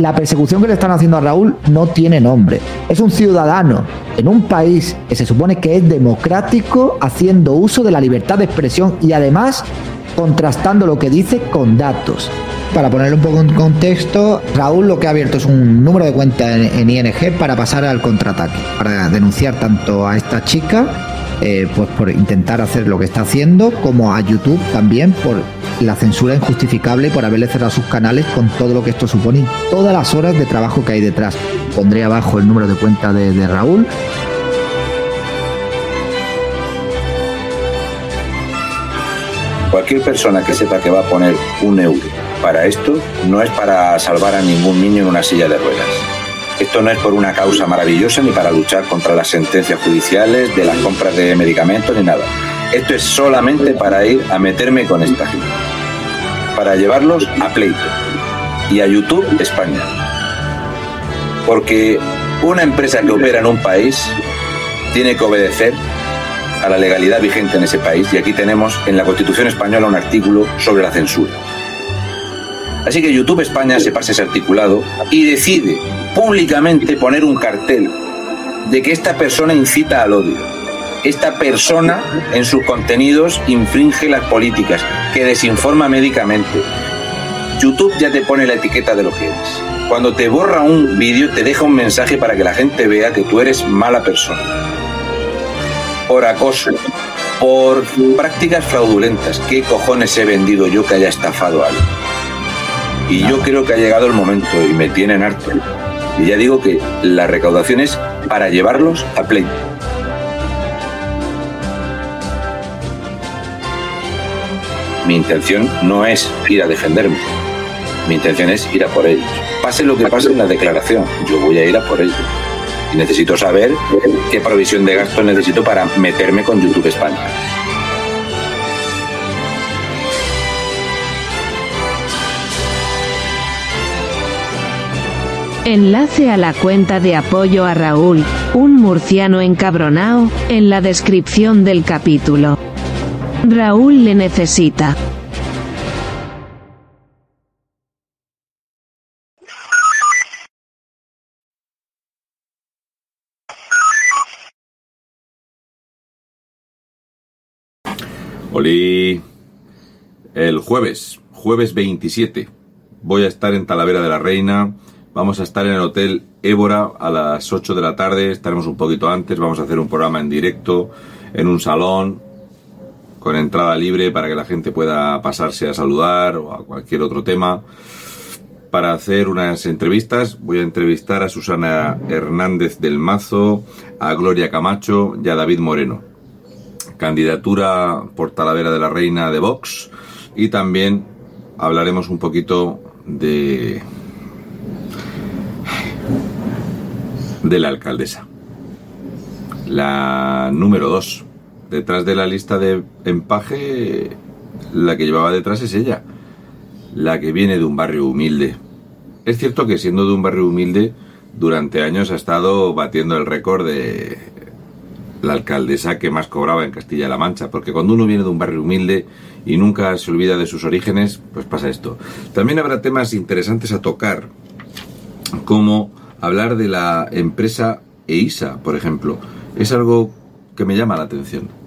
la persecución que le están haciendo a Raúl no tiene nombre. Es un ciudadano en un país que se supone que es democrático haciendo uso de la libertad de expresión y además contrastando lo que dice con datos. Para ponerlo un poco en contexto, Raúl lo que ha abierto es un número de cuenta en, ING para pasar al contraataque, para denunciar tanto a esta chica eh, pues por intentar hacer lo que está haciendo, como a YouTube también por la censura injustificable por haberle cerrado sus canales con todo lo que esto supone todas las horas de trabajo que hay detrás. Pondré abajo el número de cuenta de Raúl Cualquier persona que sepa que va a poner un euro para esto no es para salvar a ningún niño en una silla de ruedas. Esto no es por una causa maravillosa ni para luchar contra las sentencias judiciales de las compras de medicamentos ni nada. Esto es solamente para ir a meterme con esta gente. Para llevarlos a pleito. Y a YouTube España. Porque una empresa que opera en un país tiene que obedecer a la legalidad vigente en ese país y aquí tenemos en la Constitución española un artículo sobre la censura. Así que YouTube España se pasa ese articulado y decide públicamente poner un cartel de que esta persona incita al odio. Esta persona en sus contenidos infringe las políticas, que desinforma médicamente. YouTube ya te pone la etiqueta de lo que eres. Cuando te borra un vídeo te deja un mensaje para que la gente vea que tú eres mala persona por acoso, por prácticas fraudulentas. ¿Qué cojones he vendido yo que haya estafado a alguien? Y yo creo que ha llegado el momento y me tienen harto. Y ya digo que la recaudación es para llevarlos a pleito. Mi intención no es ir a defenderme. Mi intención es ir a por ellos. Pase lo que pase en la declaración, yo voy a ir a por ellos y necesito saber qué provisión de gasto necesito para meterme con YouTube España. Enlace a la cuenta de apoyo a Raúl, un murciano encabronao, en la descripción del capítulo. Raúl le necesita. Oli. El jueves, jueves 27, voy a estar en Talavera de la Reina. Vamos a estar en el Hotel Évora a las 8 de la tarde. Estaremos un poquito antes. Vamos a hacer un programa en directo en un salón con entrada libre para que la gente pueda pasarse a saludar o a cualquier otro tema. Para hacer unas entrevistas, voy a entrevistar a Susana Hernández del Mazo, a Gloria Camacho y a David Moreno candidatura por Talavera de la Reina de Vox y también hablaremos un poquito de de la alcaldesa. La número dos. Detrás de la lista de empaje, la que llevaba detrás es ella, la que viene de un barrio humilde. Es cierto que siendo de un barrio humilde, durante años ha estado batiendo el récord de la alcaldesa que más cobraba en Castilla-La Mancha, porque cuando uno viene de un barrio humilde y nunca se olvida de sus orígenes, pues pasa esto. También habrá temas interesantes a tocar, como hablar de la empresa EISA, por ejemplo. Es algo que me llama la atención.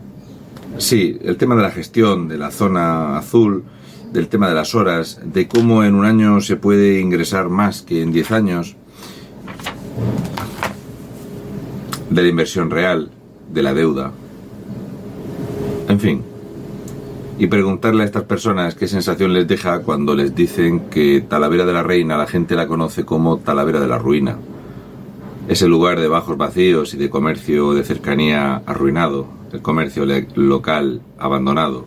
Sí, el tema de la gestión de la zona azul, del tema de las horas, de cómo en un año se puede ingresar más que en 10 años, de la inversión real, de la deuda. En fin. Y preguntarle a estas personas qué sensación les deja cuando les dicen que Talavera de la Reina la gente la conoce como Talavera de la Ruina. Ese lugar de bajos vacíos y de comercio de cercanía arruinado, el comercio local abandonado.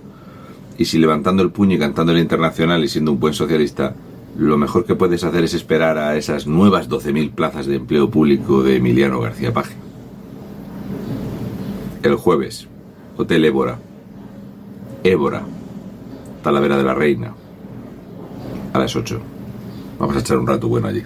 Y si levantando el puño y cantando el internacional y siendo un buen socialista, lo mejor que puedes hacer es esperar a esas nuevas 12.000 plazas de empleo público de Emiliano García Paje el jueves, Hotel Évora. Évora, Talavera de la Reina, a las 8. Vamos a echar un rato bueno allí.